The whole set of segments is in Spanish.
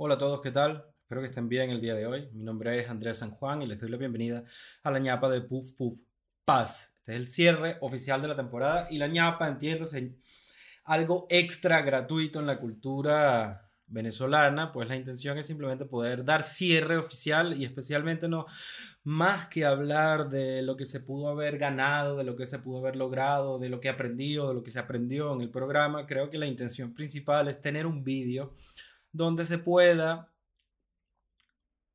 Hola a todos, ¿qué tal? Espero que estén bien el día de hoy. Mi nombre es Andrés San Juan y les doy la bienvenida a la ñapa de Puff Puff Paz. Este es el cierre oficial de la temporada y la ñapa, entiéndase, algo extra gratuito en la cultura venezolana, pues la intención es simplemente poder dar cierre oficial y especialmente no más que hablar de lo que se pudo haber ganado, de lo que se pudo haber logrado, de lo que aprendió, de lo que se aprendió en el programa, creo que la intención principal es tener un vídeo donde se pueda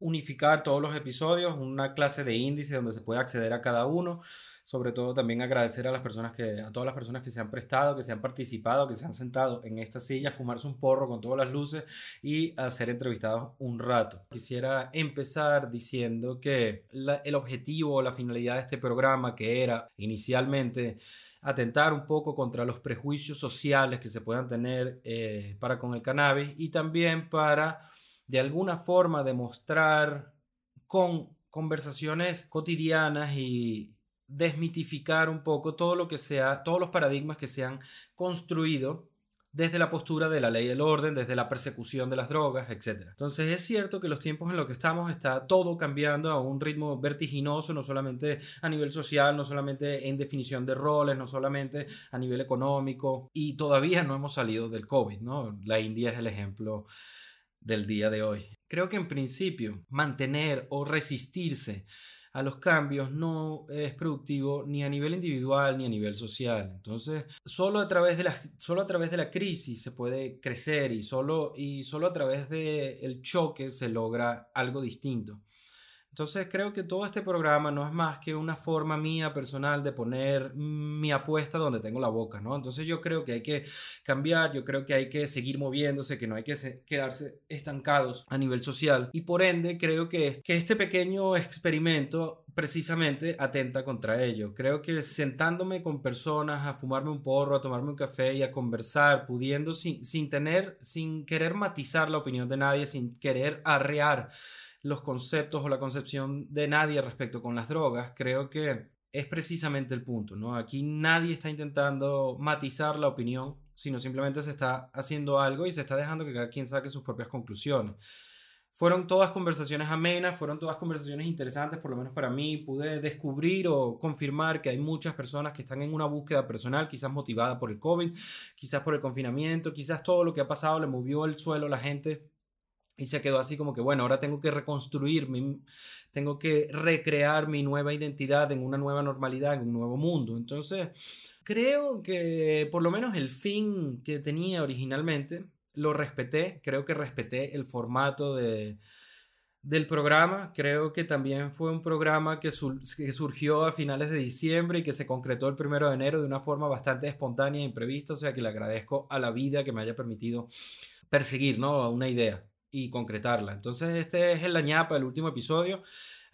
unificar todos los episodios, una clase de índice donde se pueda acceder a cada uno. Sobre todo también agradecer a las personas que, a todas las personas que se han prestado, que se han participado, que se han sentado en esta silla, fumarse un porro con todas las luces y a ser entrevistados un rato. Quisiera empezar diciendo que el objetivo, la finalidad de este programa, que era inicialmente atentar un poco contra los prejuicios sociales que se puedan tener eh, para con el cannabis y también para de alguna forma demostrar con conversaciones cotidianas y desmitificar un poco todo lo que sea, todos los paradigmas que se han construido desde la postura de la ley del orden, desde la persecución de las drogas, etc. Entonces es cierto que los tiempos en los que estamos está todo cambiando a un ritmo vertiginoso, no solamente a nivel social, no solamente en definición de roles, no solamente a nivel económico, y todavía no hemos salido del COVID, ¿no? La India es el ejemplo del día de hoy. Creo que en principio mantener o resistirse a los cambios no es productivo ni a nivel individual ni a nivel social. Entonces, solo a través de la, solo a través de la crisis se puede crecer y solo, y solo a través del choque se logra algo distinto. Entonces creo que todo este programa no es más que una forma mía personal de poner mi apuesta donde tengo la boca, ¿no? Entonces yo creo que hay que cambiar, yo creo que hay que seguir moviéndose, que no hay que quedarse estancados a nivel social y por ende creo que, que este pequeño experimento precisamente atenta contra ello. Creo que sentándome con personas a fumarme un porro, a tomarme un café y a conversar, pudiendo sin, sin tener, sin querer matizar la opinión de nadie, sin querer arrear los conceptos o la concepción de nadie respecto con las drogas, creo que es precisamente el punto, ¿no? Aquí nadie está intentando matizar la opinión, sino simplemente se está haciendo algo y se está dejando que cada quien saque sus propias conclusiones. Fueron todas conversaciones amenas, fueron todas conversaciones interesantes, por lo menos para mí. Pude descubrir o confirmar que hay muchas personas que están en una búsqueda personal, quizás motivada por el COVID, quizás por el confinamiento, quizás todo lo que ha pasado le movió el suelo a la gente y se quedó así como que, bueno, ahora tengo que reconstruirme, tengo que recrear mi nueva identidad en una nueva normalidad, en un nuevo mundo. Entonces, creo que por lo menos el fin que tenía originalmente lo respeté, creo que respeté el formato de, del programa. Creo que también fue un programa que, que, surgió a finales de diciembre y que se concretó el primero de enero de una forma bastante espontánea e imprevista. O sea que le agradezco a la vida que me haya permitido perseguir ¿no? una idea y concretarla. Entonces este es el ñapa, el último episodio.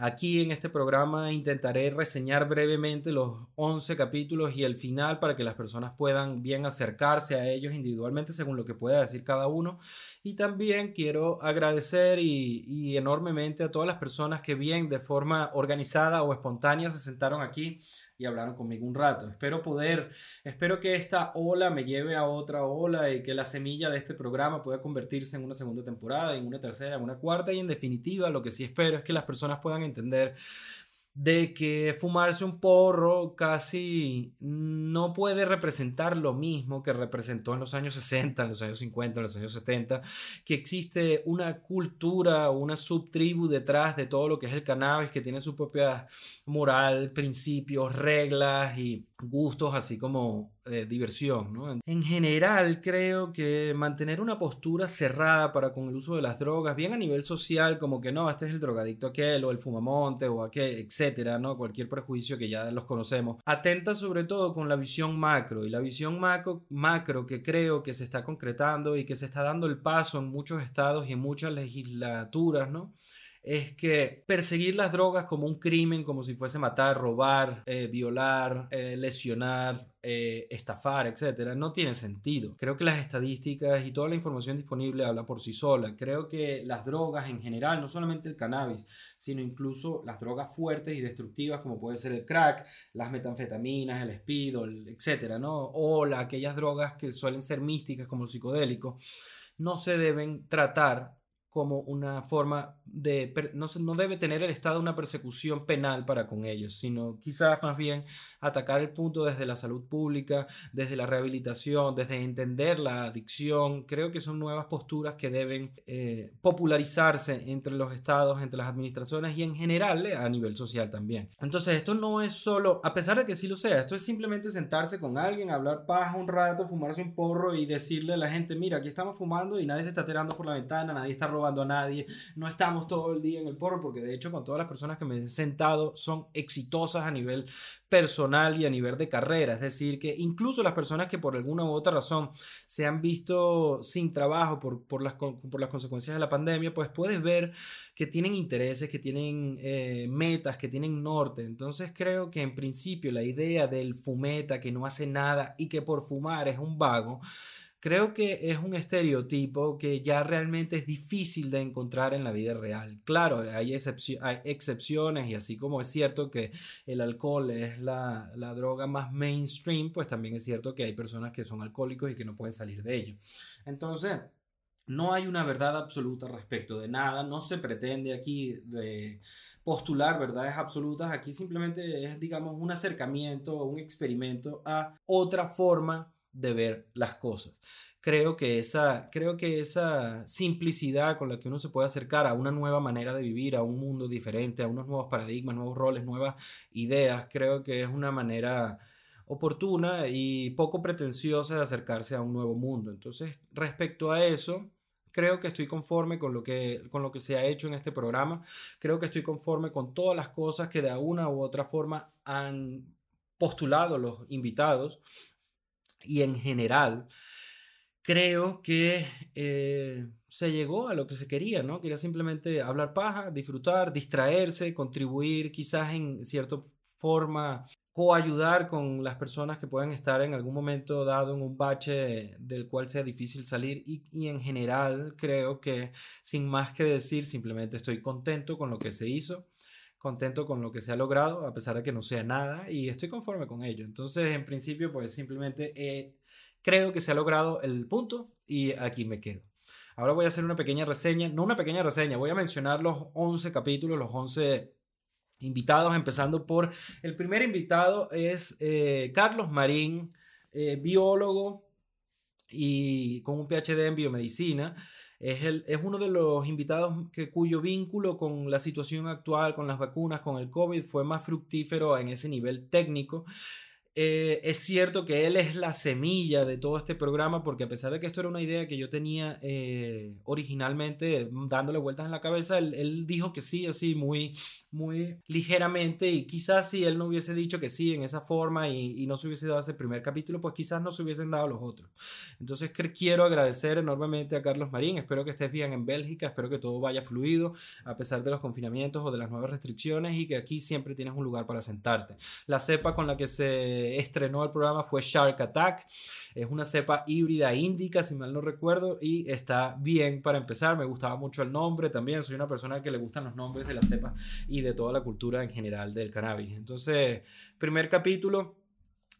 Aquí en este programa intentaré reseñar brevemente los 11 capítulos y el final para que las personas puedan bien acercarse a ellos individualmente según lo que pueda decir cada uno. Y también quiero agradecer y, enormemente a todas las personas que bien de forma organizada o espontánea se sentaron aquí y hablaron conmigo un rato. Espero poder, espero que esta ola me lleve a otra ola y que la semilla de este programa pueda convertirse en una segunda temporada, en una tercera, en una cuarta y en definitiva lo que sí espero es que las personas puedan entender de que fumarse un porro casi no puede representar lo mismo que representó en los años 60, en los años 50, en los años 70, que existe una cultura, una subtribu detrás de todo lo que es el cannabis, que tiene su propia moral, principios, reglas y gustos, así como eh, diversión. ¿no? En general, creo que mantener una postura cerrada para con el uso de las drogas, bien a nivel social, como que no, este es el drogadicto aquel, o el fumamonte, o aquel, etcétera, ¿no? cualquier prejuicio que ya los conocemos, atenta sobre todo con la visión macro, y la visión macro, que creo que se está concretando y que se está dando el paso en muchos estados y en muchas legislaturas, ¿no? es que perseguir las drogas como un crimen, como si fuese matar, robar, eh, violar, eh, lesionar, eh, estafar, etcétera, no tiene sentido. Creo que las estadísticas y toda la información disponible habla por sí sola. Creo que las drogas en general, no solamente el cannabis, sino incluso las drogas fuertes y destructivas como puede ser el crack, las metanfetaminas, el speed, etcétera, ¿no? O aquellas drogas que suelen ser místicas como el psicodélico, no se deben tratar como una forma de, no, no debe tener el Estado una persecución penal para con ellos, sino quizás más bien atacar el punto desde la salud pública, desde la rehabilitación, desde entender la adicción. Creo que son nuevas posturas que deben eh, popularizarse entre los estados, entre las administraciones y en general eh, a nivel social también. Entonces esto no es solo, a pesar de que sí lo sea, esto es simplemente sentarse con alguien, hablar paja un rato, fumarse un porro y decirle a la gente, mira, aquí estamos fumando y nadie se está tirando por la ventana, nadie está robando a nadie, no estamos todo el día en el porro, porque de hecho con todas las personas que me he sentado son exitosas a nivel personal y a nivel de carrera, es decir, que incluso las personas que por alguna u otra razón se han visto sin trabajo por, por, las, por las consecuencias de la pandemia, pues puedes ver que tienen intereses, que tienen eh, metas, que tienen norte. Entonces creo que en principio la idea del fumeta que no hace nada y que por fumar es un vago, creo que es un estereotipo que ya realmente es difícil de encontrar en la vida real. Claro, hay, hay excepciones y así como es cierto que el alcohol es la, la, droga más mainstream, pues también es cierto que hay personas que son alcohólicos y que no pueden salir de ello. Entonces... No hay una verdad absoluta respecto de nada, no se pretende aquí postular verdades absolutas, aquí simplemente es, digamos, un acercamiento, un experimento a otra forma de ver las cosas. Creo que, esa, creo que esa simplicidad con la que uno se puede acercar a una nueva manera de vivir, a un mundo diferente, a unos nuevos paradigmas, nuevos roles, nuevas ideas, creo que es una manera oportuna y poco pretenciosa de acercarse a un nuevo mundo. Entonces, respecto a eso, creo que estoy conforme con lo que, con lo que se ha hecho en este programa. Creo que estoy conforme con todas las cosas que de una u otra forma han postulado los invitados y en general creo que eh, se llegó a lo que se quería, ¿no? Quería simplemente hablar paja, disfrutar, distraerse, contribuir quizás en cierta forma coayudar con las personas que pueden estar en algún momento dado en un bache del cual sea difícil salir y, en general creo que sin más que decir simplemente estoy contento con lo que se hizo contento con lo que se ha logrado, a pesar de que no sea nada, y estoy conforme con ello. Entonces, en principio, pues simplemente eh, creo que se ha logrado el punto y aquí me quedo. Ahora voy a hacer una pequeña reseña, no una pequeña reseña, voy a mencionar los 11 capítulos, los 11 invitados, empezando por el primer invitado es eh, Carlos Marín, eh, biólogo y con un PhD en biomedicina. Es, el, es uno de los invitados que, cuyo vínculo con la situación actual, con las vacunas, con el COVID, fue más fructífero en ese nivel técnico. Eh, es cierto que él es la semilla de todo este programa porque a pesar de que esto era una idea que yo tenía eh, originalmente dándole vueltas en la cabeza, él, dijo que sí, así muy, muy ligeramente y quizás si él no hubiese dicho que sí en esa forma y, no se hubiese dado ese primer capítulo, pues quizás no se hubiesen dado los otros. Entonces quiero agradecer enormemente a Carlos Marín, espero que estés bien en Bélgica, espero que todo vaya fluido a pesar de los confinamientos o de las nuevas restricciones y que aquí siempre tienes un lugar para sentarte. La cepa con la que se estrenó el programa fue Shark Attack. Es una cepa híbrida índica, si mal no recuerdo, y está bien para empezar. Me gustaba mucho el nombre también. Soy una persona que le gustan los nombres de las cepas y de toda la cultura en general del cannabis. Entonces, primer capítulo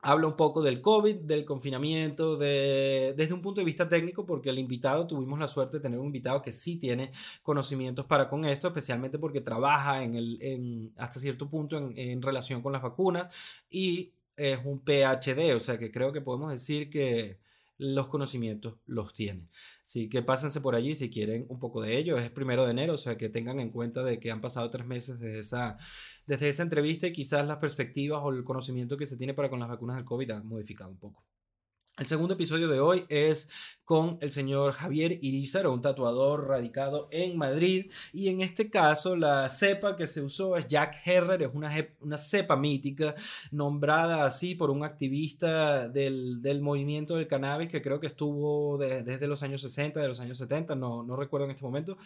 habla un poco del COVID, del confinamiento, de, desde un punto de vista técnico, porque el invitado, tuvimos la suerte de tener un invitado que sí tiene conocimientos para con esto, especialmente porque trabaja en el, en, hasta cierto punto en, en relación con las vacunas y es un PhD, o sea que creo que podemos decir que los conocimientos los tiene. Así que pásense por allí si quieren un poco de ello. Es primero de enero, o sea que tengan en cuenta de que han pasado tres meses desde esa, desde esa entrevista y quizás las perspectivas o el conocimiento que se tiene para con las vacunas del COVID han modificado un poco. El segundo episodio de hoy es con el señor Javier Irizar, un tatuador radicado en Madrid. Y en este caso, la cepa que se usó es Jack Herrer, es una, una cepa mítica, nombrada así por un activista del, del movimiento del cannabis que creo que estuvo desde los años 60, de los años 70, no, no recuerdo en este momento.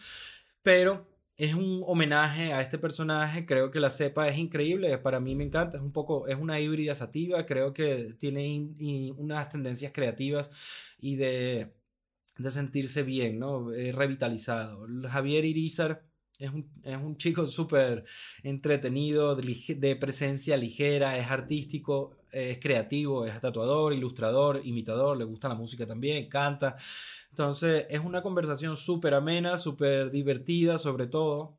Pero es un homenaje a este personaje. Creo que la cepa es increíble. Para mí me encanta. Es un poco, es una híbrida sativa. Creo que tiene unas tendencias creativas y de, de sentirse bien, ¿no? Eh, revitalizado. Javier Irizar es un, chico súper entretenido, de, presencia ligera, es artístico, es creativo, es tatuador, ilustrador, imitador, le gusta la música también, canta. Entonces es una conversación súper amena, súper divertida sobre todo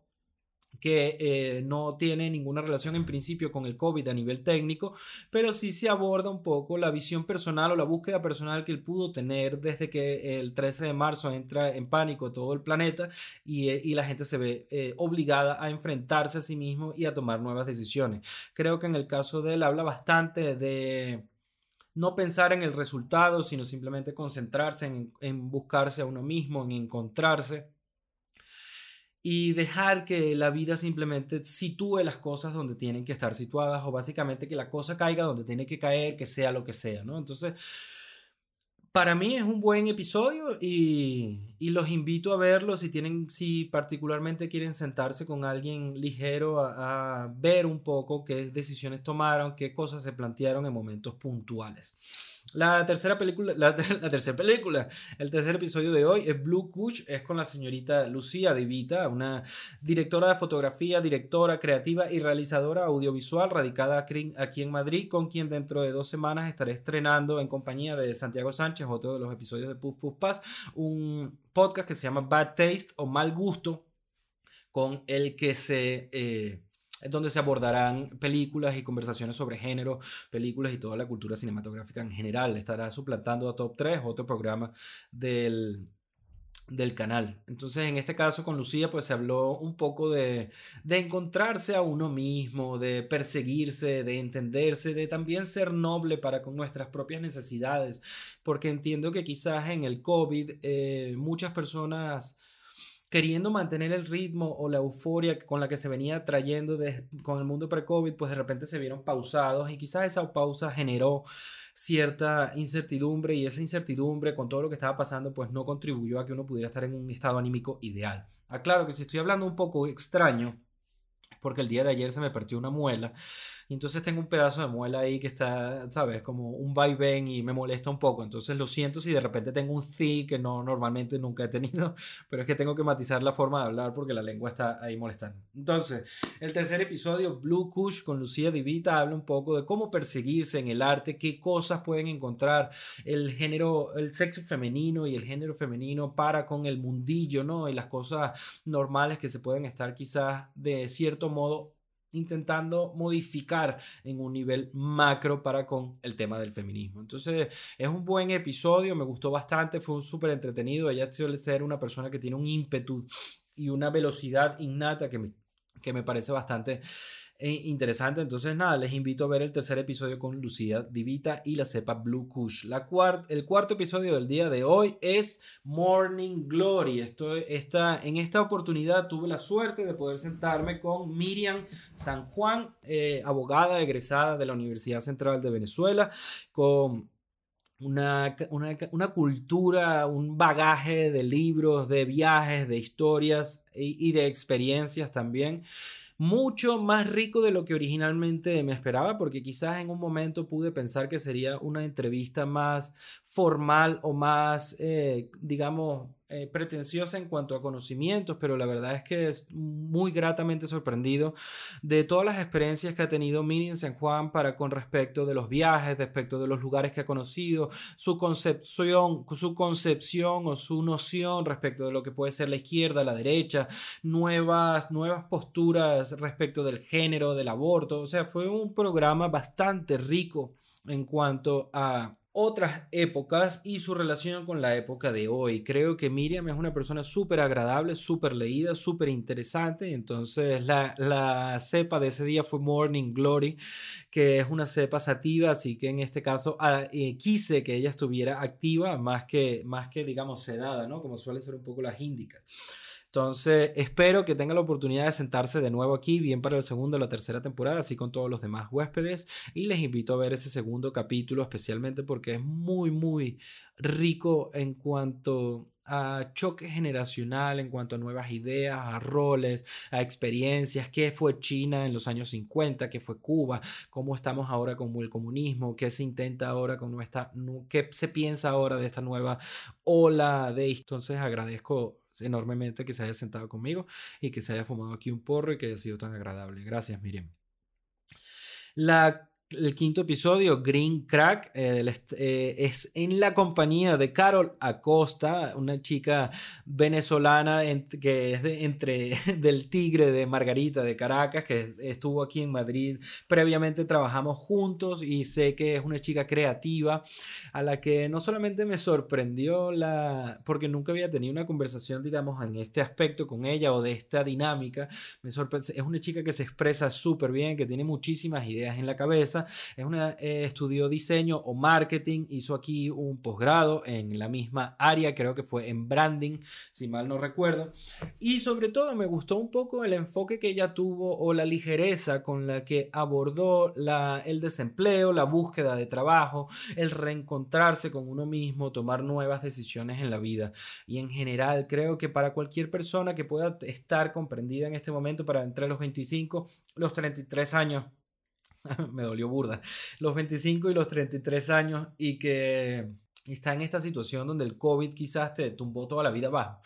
que eh, no tiene ninguna relación en principio con el COVID a nivel técnico, pero sí se aborda un poco la visión personal o la búsqueda personal que él pudo tener desde que el 13 de marzo entra en pánico todo el planeta y, eh, la gente se ve eh, obligada a enfrentarse a sí mismo y a tomar nuevas decisiones. Creo que en el caso de él habla bastante de no pensar en el resultado, sino simplemente concentrarse en, en buscarse a uno mismo, en encontrarse y dejar que la vida simplemente sitúe las cosas donde tienen que estar situadas o básicamente que la cosa caiga donde tiene que caer, que sea lo que sea, ¿no? Entonces, para mí es un buen episodio y, los invito a verlo si tienen, si particularmente quieren sentarse con alguien ligero a, a ver un poco qué decisiones tomaron, qué cosas se plantearon en momentos puntuales. La tercera película, la, tercera película, el tercer episodio de hoy es Blue Kush, es con la señorita Lucía Divita, una directora de fotografía, directora creativa y realizadora audiovisual radicada aquí en Madrid, con quien dentro de dos semanas estaré estrenando en compañía de Santiago Sánchez, otro de los episodios de Puff Puff Pass, un podcast que se llama Bad Taste o Mal Gusto, con el que se... Eh, donde se abordarán películas y conversaciones sobre género, películas y toda la cultura cinematográfica en general. Estará suplantando a Top 3, otro programa del, del canal. Entonces, en este caso con Lucía, pues se habló un poco de, de, encontrarse a uno mismo, de perseguirse, de entenderse, de también ser noble para con nuestras propias necesidades, porque entiendo que quizás en el COVID eh, muchas personas queriendo mantener el ritmo o la euforia con la que se venía trayendo con el mundo pre-COVID, pues de repente se vieron pausados y quizás esa pausa generó cierta incertidumbre y esa incertidumbre con todo lo que estaba pasando pues no contribuyó a que uno pudiera estar en un estado anímico ideal. Aclaro que si estoy hablando un poco extraño, porque el día de ayer se me partió una muela y entonces tengo un pedazo de muela ahí que está, ¿sabes? Como un vaivén y me molesta un poco. Entonces lo siento si de repente tengo un C que no normalmente nunca he tenido, pero es que tengo que matizar la forma de hablar porque la lengua está ahí molestando. Entonces, el tercer episodio, Blue Kush con Lucía Divita, habla un poco de cómo perseguirse en el arte, qué cosas pueden encontrar el género, el sexo femenino y el género femenino para con el mundillo, ¿no? Y las cosas normales que se pueden estar quizás de cierto modo intentando modificar en un nivel macro para con el tema del feminismo. Entonces es un buen episodio, me gustó bastante, fue súper entretenido, ella suele ser una persona que tiene un ímpetu y una velocidad innata que me, que me parece bastante interesante. Entonces, nada, les invito a ver el tercer episodio con Lucía Divita y la cepa Blue Kush. La el cuarto episodio del día de hoy es Morning Glory. Esto, esta, en esta oportunidad tuve la suerte de poder sentarme con Miriam San Juan, eh, abogada egresada de la Universidad Central de Venezuela, con una, una, una, cultura, un bagaje de libros, de viajes, de historias y de experiencias también mucho más rico de lo que originalmente me esperaba, porque quizás en un momento pude pensar que sería una entrevista más formal o más, eh, digamos, eh, pretenciosa en cuanto a conocimientos, pero la verdad es que es muy gratamente sorprendido de todas las experiencias que ha tenido Miriam San Juan para con respecto de los viajes, respecto de los lugares que ha conocido, su concepción, su concepción o su noción respecto de lo que puede ser la izquierda, la derecha, nuevas, nuevas posturas respecto del género, del aborto. O sea, fue un programa bastante rico en cuanto a otras épocas y su relación con la época de hoy. Creo que Miriam es una persona súper agradable, súper leída, súper interesante. Entonces la, la, cepa de ese día fue Morning Glory, que es una cepa sativa, así que en este caso ah, eh, quise que ella estuviera activa más que, más que digamos sedada, ¿no? Como suele ser un poco las índicas. Entonces, espero que tenga la oportunidad de sentarse de nuevo aquí, bien para el segundo o la tercera temporada, así con todos los demás huéspedes. Y les invito a ver ese segundo capítulo, especialmente porque es muy, muy rico en cuanto a choque generacional, en cuanto a nuevas ideas, a roles, a experiencias, qué fue China en los años 50, qué fue Cuba, cómo estamos ahora con el comunismo, qué se intenta ahora con nuestra, qué se piensa ahora de esta nueva ola de... Entonces agradezco enormemente que se haya sentado conmigo y que se haya fumado aquí un porro y que haya sido tan agradable. Gracias, Miriam. La el quinto episodio, Green Crack, eh, eh, es en la compañía de Carol Acosta, una chica venezolana que es de, entre del Tigre de Margarita de Caracas, que estuvo aquí en Madrid. Previamente trabajamos juntos y sé que es una chica creativa a la que no solamente me sorprendió la, porque nunca había tenido una conversación, digamos, en este aspecto con ella o de esta dinámica. Me sorprende, es una chica que se expresa súper bien, que tiene muchísimas ideas en la cabeza es una, eh, estudió diseño o marketing, hizo aquí un posgrado en la misma área, creo que fue en branding, si mal no recuerdo. Y sobre todo me gustó un poco el enfoque que ella tuvo o la ligereza con la que abordó la, el desempleo, la búsqueda de trabajo, el reencontrarse con uno mismo, tomar nuevas decisiones en la vida. Y en general creo que para cualquier persona que pueda estar comprendida en este momento, para entre los 25, los 33 años, me dolió burda, los 25 y los 33 años y que está en esta situación donde el COVID quizás te tumbó toda la vida abajo.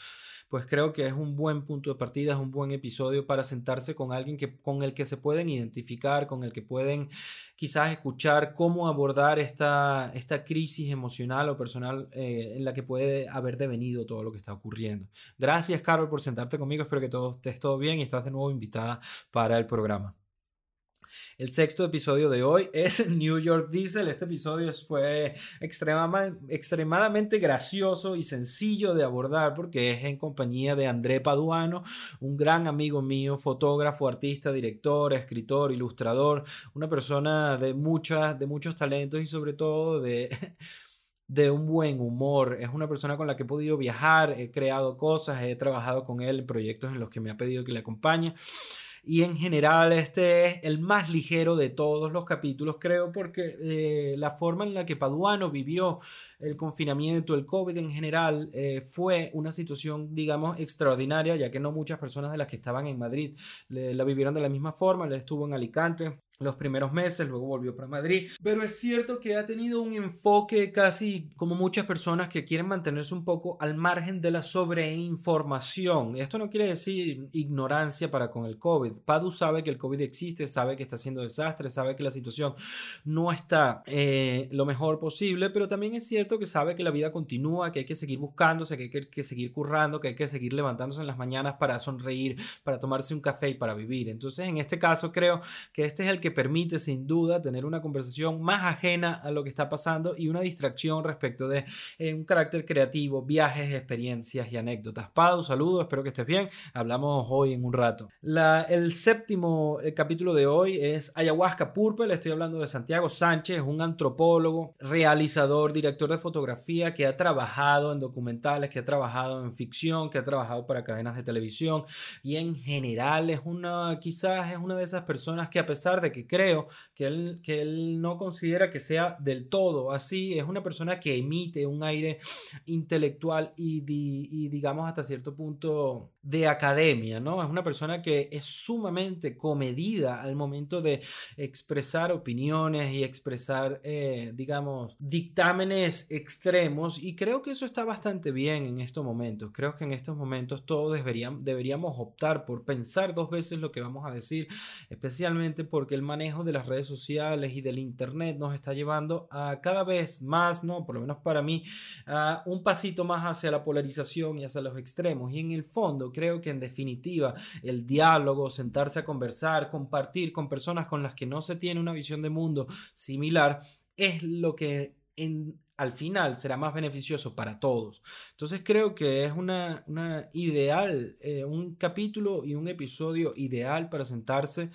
Pues creo que es un buen punto de partida, es un buen episodio para sentarse con alguien que, con el que se pueden identificar, con el que pueden quizás escuchar cómo abordar esta, esta crisis emocional o personal eh, en la que puede haber devenido todo lo que está ocurriendo. Gracias, Carol, por sentarte conmigo. Espero que todo estés todo bien y estás de nuevo invitada para el programa. El sexto episodio de hoy es New York Diesel. Este episodio fue extremadamente gracioso y sencillo de abordar porque es en compañía de André Paduano, un gran amigo mío, fotógrafo, artista, director, escritor, ilustrador, una persona de, muchos talentos y sobre todo de de un buen humor. Es una persona con la que he podido viajar, he creado cosas, he trabajado con él en proyectos en los que me ha pedido que le acompañe. Y en general este es el más ligero de todos los capítulos, creo, porque eh, la forma en la que Paduano vivió el confinamiento, el COVID en general, eh, fue una situación, digamos, extraordinaria, ya que no muchas personas de las que estaban en Madrid la vivieron de la misma forma. Él estuvo en Alicante los primeros meses, luego volvió para Madrid. Pero es cierto que ha tenido un enfoque casi como muchas personas que quieren mantenerse un poco al margen de la sobreinformación. Esto no quiere decir ignorancia para con el COVID. Padu sabe que el COVID existe, sabe que está haciendo desastre, sabe que la situación no está eh, lo mejor posible, pero también es cierto que sabe que la vida continúa, que hay que seguir buscándose, que hay que, que seguir currando, que hay que seguir levantándose en las mañanas para sonreír, para tomarse un café y para vivir. Entonces, en este caso, creo que este es el que permite sin duda tener una conversación más ajena a lo que está pasando y una distracción respecto de eh, un carácter creativo, viajes, experiencias y anécdotas. Pau, saludos, espero que estés bien. Hablamos hoy en un rato. El séptimo eh, capítulo de hoy es Ayahuasca Purple. Estoy hablando de Santiago Sánchez, un antropólogo, realizador, director de fotografía que ha trabajado en documentales, que ha trabajado en ficción, que ha trabajado para cadenas de televisión y en general es una, quizás es una de esas personas que a pesar de que creo que él, que él no considera que sea del todo así. Es una persona que emite un aire intelectual y, y digamos hasta cierto punto de academia, ¿no? Es una persona que es sumamente comedida al momento de expresar opiniones y expresar, eh, digamos, dictámenes extremos y creo que eso está bastante bien en estos momentos. Creo que en estos momentos todos deberíamos, deberíamos optar por pensar dos veces lo que vamos a decir, especialmente porque el manejo de las redes sociales y del Internet nos está llevando a cada vez más, ¿no? Por lo menos para mí, a un pasito más hacia la polarización y hacia los extremos. Y en el fondo, creo que en definitiva el diálogo, sentarse a conversar, compartir con personas con las que no se tiene una visión de mundo similar, es lo que en, al final será más beneficioso para todos. Entonces creo que es una, ideal, eh, un capítulo y un episodio ideal para sentarse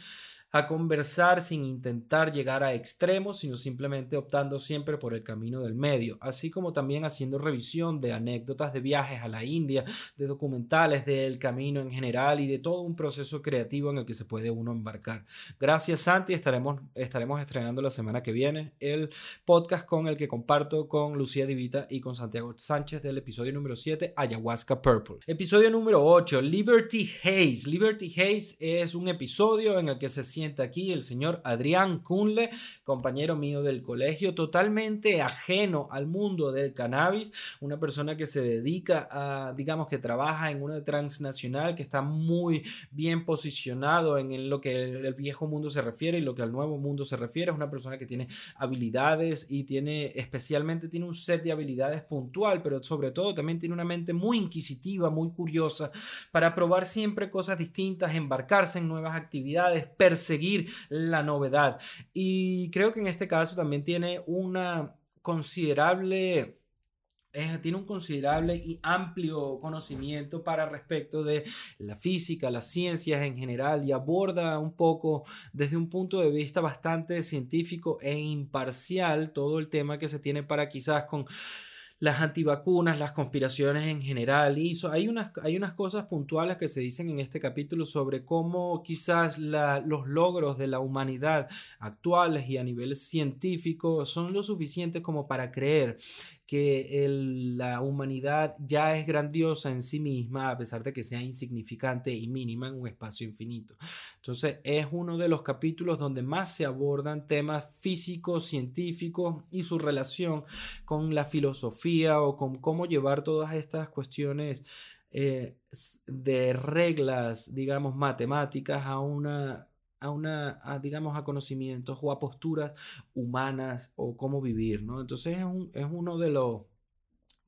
a conversar sin intentar llegar a extremos, sino simplemente optando siempre por el camino del medio, así como también haciendo revisión de anécdotas de viajes a la India, de documentales del camino en general y de todo un proceso creativo en el que se puede uno embarcar. Gracias Santi, estaremos, estaremos estrenando la semana que viene el podcast con el que comparto con Lucía Divita y con Santiago Sánchez del episodio número 7, Ayahuasca Purple. Episodio número 8, Liberty Haze. Liberty Haze es un episodio en el que se siente sienta aquí, el señor Adrián Kunle, compañero mío del colegio, totalmente ajeno al mundo del cannabis, una persona que se dedica a, digamos que trabaja en una transnacional que está muy bien posicionado en lo que el viejo mundo se refiere y lo que al nuevo mundo se refiere, es una persona que tiene habilidades y tiene especialmente tiene un set de habilidades puntual, pero sobre todo también tiene una mente muy inquisitiva, muy curiosa para probar siempre cosas distintas, embarcarse en nuevas actividades, perseguir la novedad. Y creo que en este caso también tiene una considerable tiene un considerable y amplio conocimiento para respecto de la física, las ciencias en general y aborda un poco desde un punto de vista bastante científico e imparcial todo el tema que se tiene para quizás con las antivacunas, las conspiraciones en general. Y hay, unas, hay unas cosas puntuales que se dicen en este capítulo sobre cómo quizás los logros de la humanidad actuales y a nivel científico son lo suficientes como para creer que la humanidad ya es grandiosa en sí misma, a pesar de que sea insignificante y mínima en un espacio infinito. Entonces es uno de los capítulos donde más se abordan temas físicos, científicos y su relación con la filosofía o con cómo llevar todas estas cuestiones eh, de reglas, digamos, matemáticas a una a una, digamos, a conocimientos o a posturas humanas o cómo vivir, ¿no? Entonces es, un, es uno de los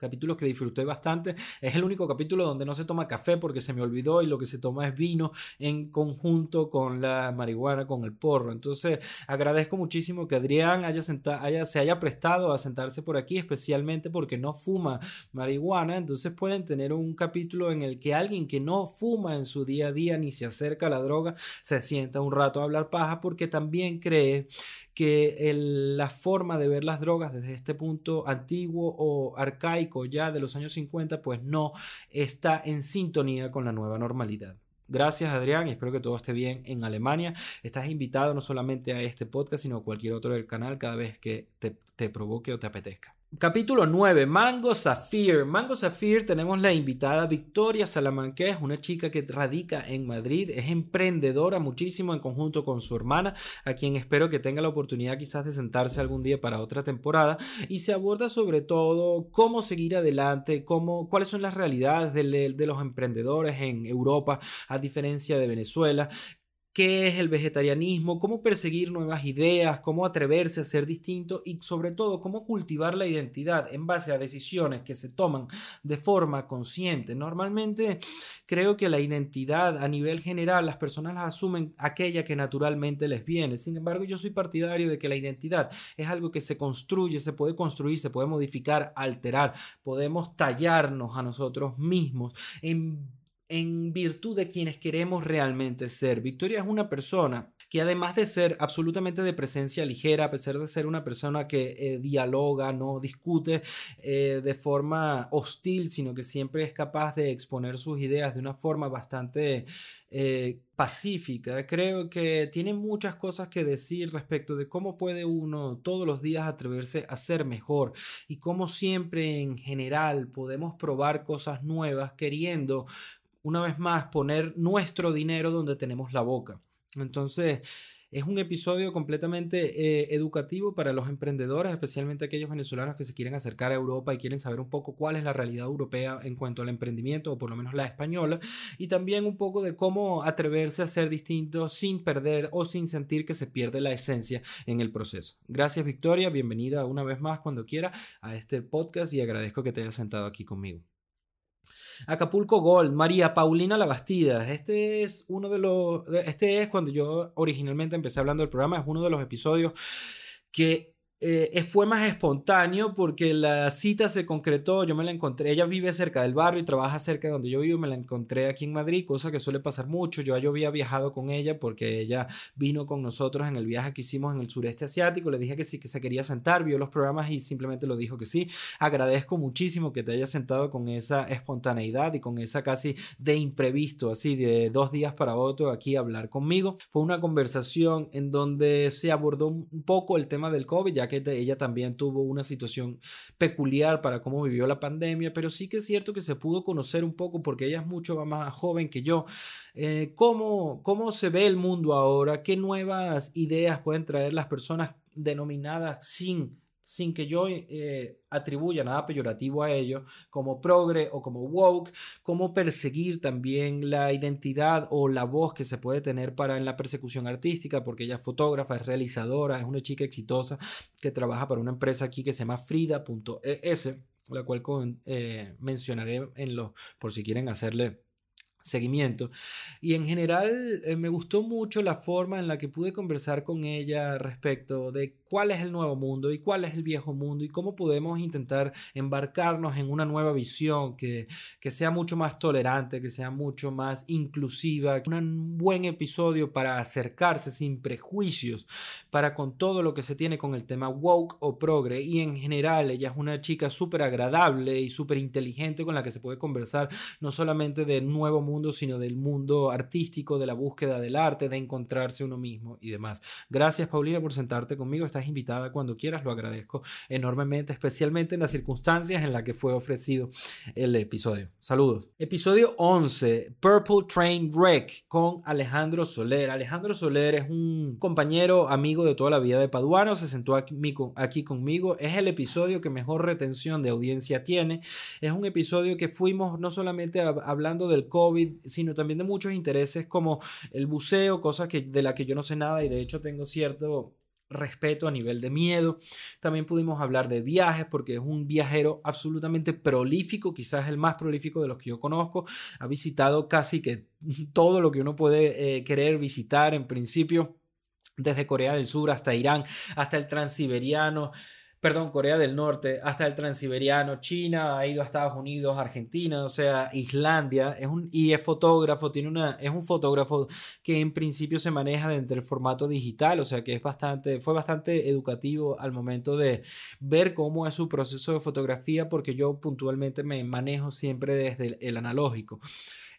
capítulos que disfruté bastante. Es el único capítulo donde no se toma café porque se me olvidó y lo que se toma es vino en conjunto con la marihuana, con el porro. Entonces agradezco muchísimo que Adrián haya, se haya prestado a sentarse por aquí, especialmente porque no fuma marihuana. Entonces pueden tener un capítulo en el que alguien que no fuma en su día a día ni se acerca a la droga se sienta un rato a hablar paja porque también cree que la forma de ver las drogas desde este punto antiguo o arcaico ya de los años 50 pues no está en sintonía con la nueva normalidad. Gracias Adrián espero que todo esté bien en Alemania. Estás invitado no solamente a este podcast sino a cualquier otro del canal cada vez que te, te provoque o te apetezca. Capítulo 9, Mango Zafir. Mango Zafir tenemos la invitada Victoria Salamanqués, una chica que radica en Madrid, es emprendedora muchísimo en conjunto con su hermana, a quien espero que tenga la oportunidad quizás de sentarse algún día para otra temporada y se aborda sobre todo cómo seguir adelante, cómo, cuáles son las realidades de, de los emprendedores en Europa a diferencia de Venezuela, qué es el vegetarianismo, cómo perseguir nuevas ideas, cómo atreverse a ser distinto y sobre todo cómo cultivar la identidad en base a decisiones que se toman de forma consciente. Normalmente creo que la identidad a nivel general las personas asumen aquella que naturalmente les viene. Sin embargo, yo soy partidario de que la identidad es algo que se construye, se puede construir, se puede modificar, alterar, podemos tallarnos a nosotros mismos en virtud de quienes queremos realmente ser. Victoria es una persona que además de ser absolutamente de presencia ligera, a pesar de ser una persona que eh, dialoga, no discute eh, de forma hostil, sino que siempre es capaz de exponer sus ideas de una forma bastante eh, pacífica, creo que tiene muchas cosas que decir respecto de cómo puede uno todos los días atreverse a ser mejor y cómo siempre en general podemos probar cosas nuevas queriendo una vez más, poner nuestro dinero donde tenemos la boca. Entonces, es un episodio completamente eh, educativo para los emprendedores, especialmente aquellos venezolanos que se quieren acercar a Europa y quieren saber un poco cuál es la realidad europea en cuanto al emprendimiento, o por lo menos la española, y también un poco de cómo atreverse a ser distinto sin perder o sin sentir que se pierde la esencia en el proceso. Gracias Victoria, bienvenida una vez más cuando quiera a este podcast y agradezco que te hayas sentado aquí conmigo. Acapulco Gold, María Paulina La Bastida. Este es uno de los. Este es cuando yo originalmente empecé hablando del programa, es uno de los episodios que eh, fue más espontáneo porque la cita se concretó, yo me la encontré, ella vive cerca del barrio y trabaja cerca de donde yo vivo, me la encontré aquí en Madrid, cosa que suele pasar mucho, yo, yo había viajado con ella porque ella vino con nosotros en el viaje que hicimos en el sureste asiático, le dije que sí, que se quería sentar, vio los programas y simplemente lo dijo que sí, agradezco muchísimo que te hayas sentado con esa espontaneidad y con esa casi de imprevisto, así de dos días para otro aquí a hablar conmigo, fue una conversación en donde se abordó un poco el tema del COVID, ya que ella también tuvo una situación peculiar para cómo vivió la pandemia, pero sí que es cierto que se pudo conocer un poco porque ella es mucho más joven que yo, eh, cómo, cómo se ve el mundo ahora, qué nuevas ideas pueden traer las personas denominadas sin sin que yo eh, atribuya nada peyorativo a ello, como progre o como woke, como perseguir también la identidad o la voz que se puede tener para en la persecución artística, porque ella es fotógrafa, es realizadora, es una chica exitosa que trabaja para una empresa aquí que se llama Frida.es, la cual eh, mencionaré en los, por si quieren hacerle seguimiento. Y en general eh, me gustó mucho la forma en la que pude conversar con ella respecto de cuál es el nuevo mundo y cuál es el viejo mundo y cómo podemos intentar embarcarnos en una nueva visión que, que sea mucho más tolerante, que sea mucho más inclusiva, un buen episodio para acercarse sin prejuicios para con todo lo que se tiene con el tema woke o progre y en general ella es una chica súper agradable y súper inteligente con la que se puede conversar no solamente del nuevo mundo sino del mundo artístico, de la búsqueda del arte, de encontrarse uno mismo y demás. Gracias, Paulina, por sentarte conmigo. Estás invitada cuando quieras, lo agradezco enormemente, especialmente en las circunstancias en las que fue ofrecido el episodio. Saludos. Episodio 11, Purple Train Wreck con Alejandro Soler. Alejandro Soler es un compañero, amigo de toda la vida de Paduano, se sentó aquí, conmigo. Es el episodio que mejor retención de audiencia tiene. Es un episodio que fuimos no solamente hablando del COVID, sino también de muchos intereses como el buceo, cosas que, de las que yo no sé nada y de hecho tengo cierto respeto a nivel de miedo. También pudimos hablar de viajes porque es un viajero absolutamente prolífico, quizás el más prolífico de los que yo conozco. Ha visitado casi que todo lo que uno puede eh, querer visitar en principio, desde Corea del Sur hasta Irán, hasta el transiberiano perdón, Corea del Norte, hasta el transiberiano, China, ha ido a Estados Unidos, Argentina, o sea, Islandia, es un, y es fotógrafo, tiene una, es un fotógrafo que en principio se maneja dentro del formato digital, o sea que es bastante, fue bastante educativo al momento de ver cómo es su proceso de fotografía, porque yo puntualmente me manejo siempre desde el analógico.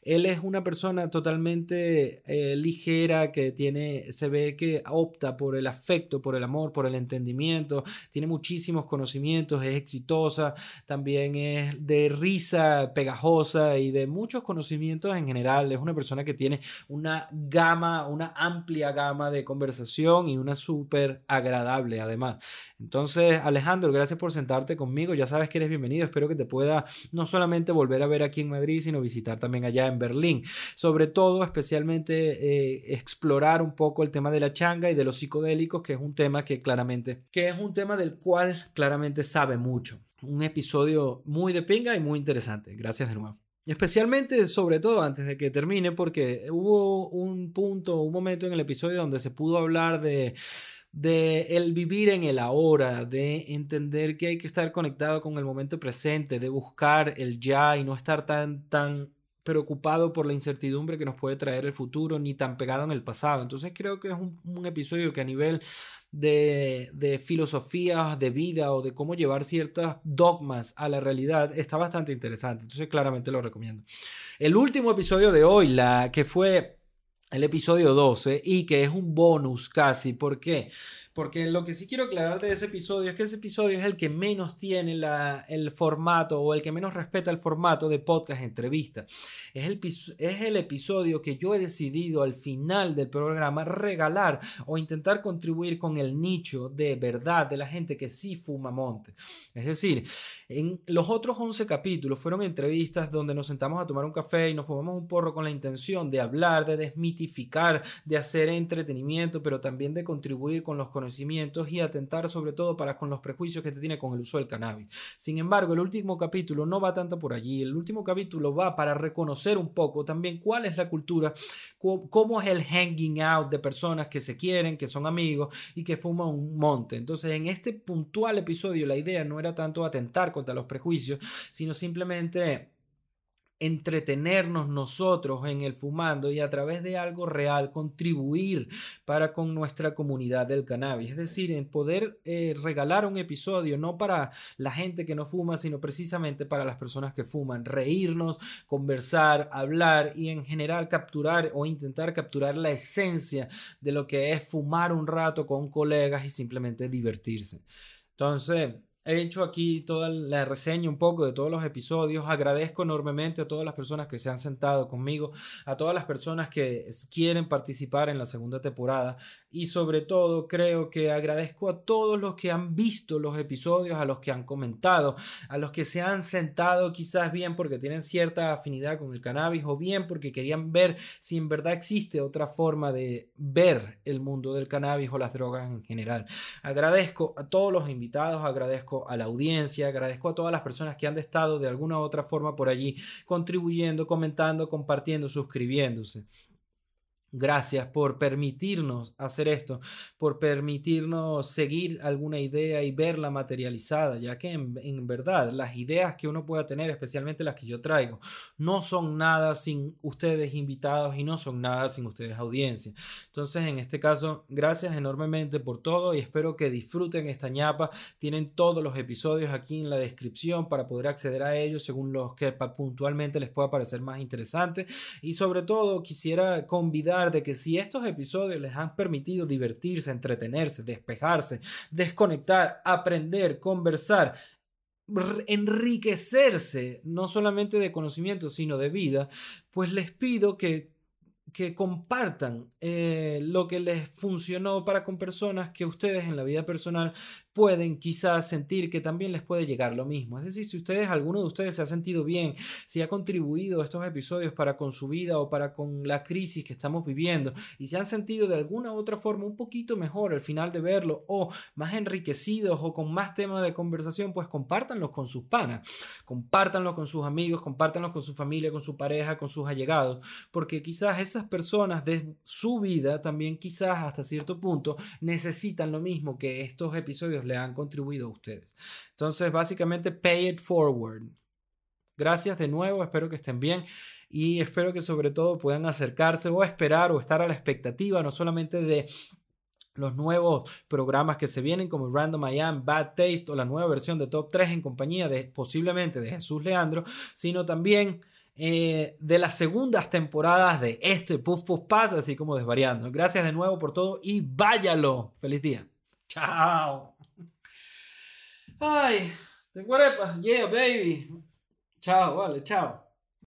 Él es una persona totalmente eh, ligera que tiene, se ve que opta por el afecto, por el amor, por el entendimiento, tiene muchísimos conocimientos, es exitosa, también es de risa pegajosa y de muchos conocimientos en general. Es una persona que tiene una gama, una amplia gama de conversación y una súper agradable además. Entonces, Alejandro, gracias por sentarte conmigo. Ya sabes que eres bienvenido. Espero que te pueda no solamente volver a ver aquí en Madrid, sino visitar también allá en Berlín. Sobre todo, especialmente eh, explorar un poco el tema de la changa y de los psicodélicos, que es un tema que claramente, que es un tema del cual claramente sabe mucho. Un episodio muy de pinga y muy interesante. Gracias de nuevo. Especialmente, sobre todo, antes de que termine, porque hubo un punto, un momento en el episodio donde se pudo hablar de de el vivir en el ahora, de entender que hay que estar conectado con el momento presente, de buscar el ya y no estar tan tan preocupado por la incertidumbre que nos puede traer el futuro, ni tan pegado en el pasado. Entonces creo que es un, episodio que a nivel de, de filosofía de vida o de cómo llevar ciertas dogmas a la realidad está bastante interesante. Entonces claramente lo recomiendo. El último episodio de hoy, la que fue el episodio 12 y que es un bonus casi. ¿Por qué? Porque lo que sí quiero aclarar de ese episodio es que ese episodio es el que menos tiene la, el formato o el que menos respeta el formato de podcast entrevista. Es el, es el episodio que yo he decidido al final del programa regalar o intentar contribuir con el nicho de verdad de la gente que sí fuma monte. Es decir, en los otros 11 capítulos fueron entrevistas donde nos sentamos a tomar un café y nos fumamos un porro con la intención de hablar, de de hacer entretenimiento, pero también de contribuir con los conocimientos conocimientos y atentar sobre todo para con los prejuicios que te tiene con el uso del cannabis. Sin embargo, el último capítulo no va tanto por allí, el último capítulo va para reconocer un poco también cuál es la cultura, cómo es el hanging out de personas que se quieren, que son amigos y que fuman un monte. Entonces, en este puntual episodio la idea no era tanto atentar contra los prejuicios, sino simplemente entretenernos nosotros en el fumando y a través de algo real contribuir para con nuestra comunidad del cannabis. Es decir, en poder eh, regalar un episodio no para la gente que no fuma, sino precisamente para las personas que fuman. Reírnos, conversar, hablar y en general capturar o intentar capturar la esencia de lo que es fumar un rato con colegas y simplemente divertirse. Entonces, He hecho aquí toda la reseña un poco de todos los episodios. Agradezco enormemente a todas las personas que se han sentado conmigo, a todas las personas que quieren participar en la segunda temporada y sobre todo creo que agradezco a todos los que han visto los episodios, a los que han comentado, a los que se han sentado quizás bien porque tienen cierta afinidad con el cannabis o bien porque querían ver si en verdad existe otra forma de ver el mundo del cannabis o las drogas en general. Agradezco a todos los invitados, agradezco a la audiencia, agradezco a todas las personas que han estado de alguna u otra forma por allí contribuyendo, comentando, compartiendo, suscribiéndose. Gracias por permitirnos hacer esto, por permitirnos seguir alguna idea y verla materializada, ya que en, verdad las ideas que uno pueda tener, especialmente las que yo traigo, no son nada sin ustedes invitados y no son nada sin ustedes audiencia. Entonces, en este caso, gracias enormemente por todo y espero que disfruten esta ñapa. Tienen todos los episodios aquí en la descripción para poder acceder a ellos según los que puntualmente les pueda parecer más interesante. Y sobre todo, quisiera convidar de que si estos episodios les han permitido divertirse, entretenerse, despejarse, desconectar, aprender, conversar, enriquecerse, no solamente de conocimiento, sino de vida, pues les pido que que compartan eh, lo que les funcionó para con personas que ustedes en la vida personal pueden quizás sentir que también les puede llegar lo mismo. Es decir, si ustedes, alguno de ustedes se ha sentido bien, si ha contribuido estos episodios para con su vida o para con la crisis que estamos viviendo y se han sentido de alguna u otra forma un poquito mejor al final de verlo o más enriquecidos o con más temas de conversación, pues compártanlos con sus panas, compártanlo con sus amigos, compártanlo con su familia, con su pareja, con sus allegados, porque quizás esas personas de su vida también quizás hasta cierto punto necesitan lo mismo que estos episodios le han contribuido a ustedes. Entonces, básicamente, pay it forward. Gracias de nuevo, espero que estén bien y espero que sobre todo puedan acercarse o esperar o estar a la expectativa no solamente de los nuevos programas que se vienen como Random I Am, Bad Taste o la nueva versión de Top 3 en compañía de posiblemente de Jesús Leandro, sino también eh, de las segundas temporadas de este Puff Puff Pass, así como desvariando. Gracias de nuevo por todo y váyalo. Feliz día. Chao. Ay, tengo arepa. Yeah, baby. Chao, vale, chao.